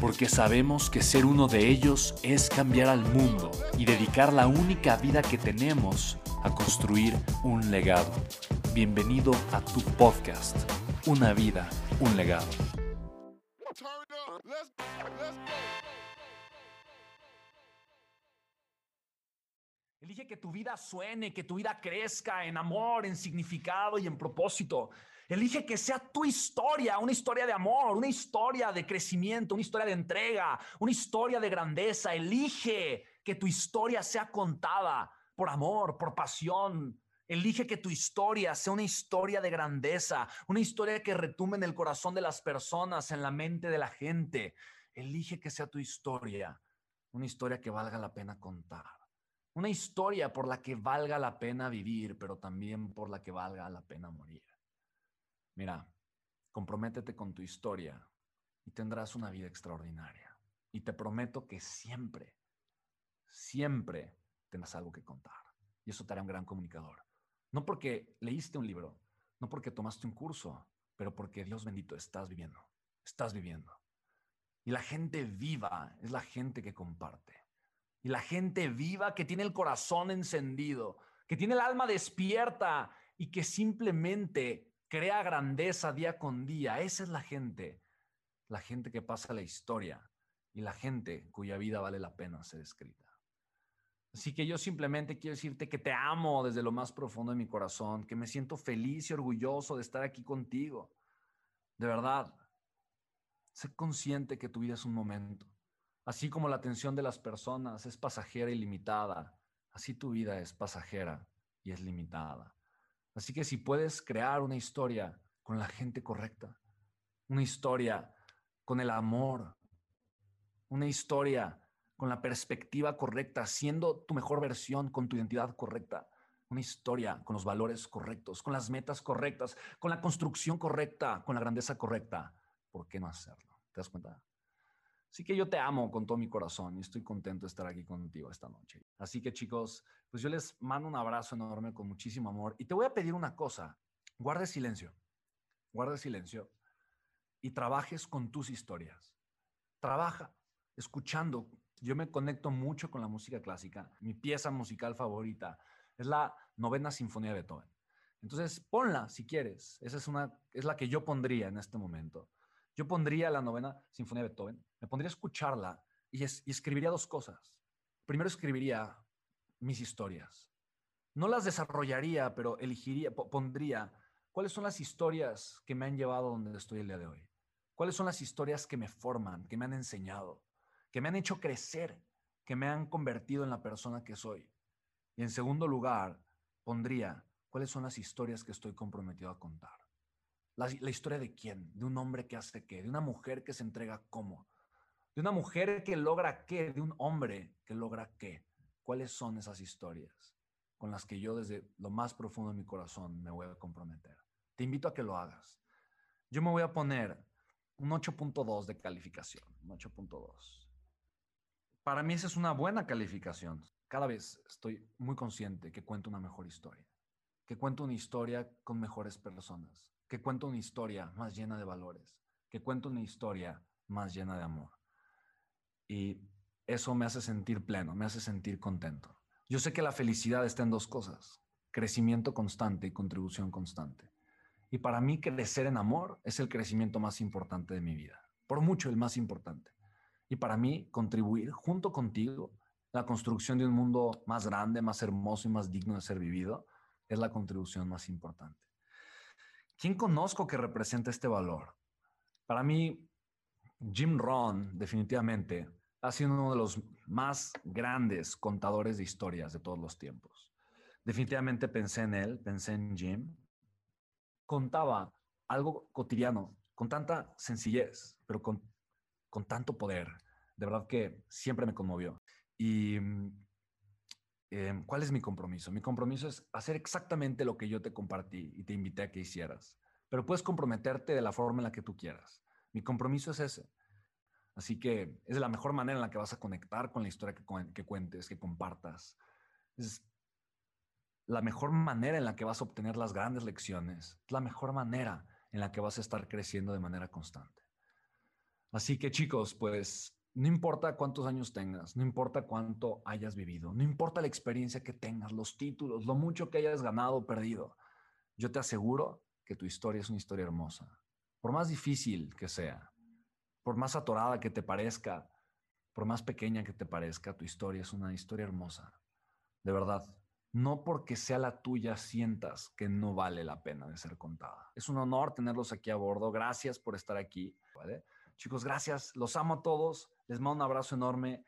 porque sabemos que ser uno de ellos es cambiar al mundo y dedicar la única vida que tenemos a construir un legado. Bienvenido a tu podcast, Una vida, un legado. Elige que tu vida suene, que tu vida crezca en amor, en significado y en propósito. Elige que sea tu historia, una historia de amor, una historia de crecimiento, una historia de entrega, una historia de grandeza. Elige que tu historia sea contada por amor, por pasión. Elige que tu historia sea una historia de grandeza, una historia que retume en el corazón de las personas, en la mente de la gente. Elige que sea tu historia, una historia que valga la pena contar. Una historia por la que valga la pena vivir, pero también por la que valga la pena morir. Mira, comprométete con tu historia y tendrás una vida extraordinaria. Y te prometo que siempre, siempre tendrás algo que contar. Y eso te hará un gran comunicador. No porque leíste un libro, no porque tomaste un curso, pero porque Dios bendito estás viviendo. Estás viviendo. Y la gente viva es la gente que comparte. Y la gente viva que tiene el corazón encendido, que tiene el alma despierta y que simplemente crea grandeza día con día. Esa es la gente, la gente que pasa la historia y la gente cuya vida vale la pena ser escrita. Así que yo simplemente quiero decirte que te amo desde lo más profundo de mi corazón, que me siento feliz y orgulloso de estar aquí contigo. De verdad, sé consciente que tu vida es un momento. Así como la atención de las personas es pasajera y limitada, así tu vida es pasajera y es limitada. Así que si puedes crear una historia con la gente correcta, una historia con el amor, una historia con la perspectiva correcta, siendo tu mejor versión, con tu identidad correcta, una historia con los valores correctos, con las metas correctas, con la construcción correcta, con la grandeza correcta, ¿por qué no hacerlo? ¿Te das cuenta? Así que yo te amo con todo mi corazón y estoy contento de estar aquí contigo esta noche. Así que chicos, pues yo les mando un abrazo enorme con muchísimo amor y te voy a pedir una cosa, guarde silencio, guarde silencio y trabajes con tus historias. Trabaja escuchando. Yo me conecto mucho con la música clásica. Mi pieza musical favorita es la novena sinfonía de Beethoven. Entonces, ponla si quieres. Esa es una es la que yo pondría en este momento. Yo pondría la novena sinfonía de Beethoven, me pondría a escucharla y, escribiría dos cosas. Primero escribiría mis historias. No las desarrollaría, pero elegiría, pondría cuáles son las historias que me han llevado donde estoy el día de hoy. ¿Cuáles son las historias que me forman, que me han enseñado, que me han hecho crecer, que me han convertido en la persona que soy? Y en segundo lugar, pondría cuáles son las historias que estoy comprometido a contar. La, historia de quién, de un hombre que hace qué, de una mujer que se entrega cómo, de una mujer que logra qué, de un hombre que logra qué. ¿Cuáles son esas historias con las que yo desde lo más profundo de mi corazón me voy a comprometer? Te invito a que lo hagas. Yo me voy a poner un 8.2 de calificación, un 8.2. Para mí esa es una buena calificación. Cada vez estoy muy consciente que cuento una mejor historia, que cuento una historia con mejores personas, que cuento una historia más llena de valores, que cuento una historia más llena de amor. Y eso me hace sentir pleno, me hace sentir contento. Yo sé que la felicidad está en dos cosas, crecimiento constante y contribución constante. Y para mí crecer en amor es el crecimiento más importante de mi vida, por mucho el más importante. Y para mí contribuir junto contigo la construcción de un mundo más grande, más hermoso y más digno de ser vivido, es la contribución más importante. ¿Quién conozco que representa este valor? Para mí, Jim Rohn definitivamente ha sido uno de los más grandes contadores de historias de todos los tiempos. Definitivamente pensé en él, pensé en Jim. Contaba algo cotidiano con tanta sencillez, pero con, con tanto poder. De verdad que siempre me conmovió. Y em, ¿cuál es mi compromiso? Mi compromiso es hacer exactamente lo que yo te compartí y te invité a que hicieras. Pero puedes comprometerte de la forma en la que tú quieras. Mi compromiso es ese. Así que es la mejor manera en la que vas a conectar con la historia que, que cuentes, que compartas. Es la mejor manera en la que vas a obtener las grandes lecciones. Es la mejor manera en la que vas a estar creciendo de manera constante. Así que chicos, pues no importa cuántos años tengas, no importa cuánto hayas vivido, no importa la experiencia que tengas, los títulos, lo mucho que hayas ganado o perdido, yo te aseguro que tu historia es una historia hermosa. Por más difícil que sea, por más atorada que te parezca, por más pequeña que te parezca, tu historia es una historia hermosa. De verdad, no porque sea la tuya sientas que no vale la pena de ser contada. Es un honor tenerlos aquí a bordo. Gracias por estar aquí. Chicos, gracias. Los amo a todos. Les mando un abrazo enorme.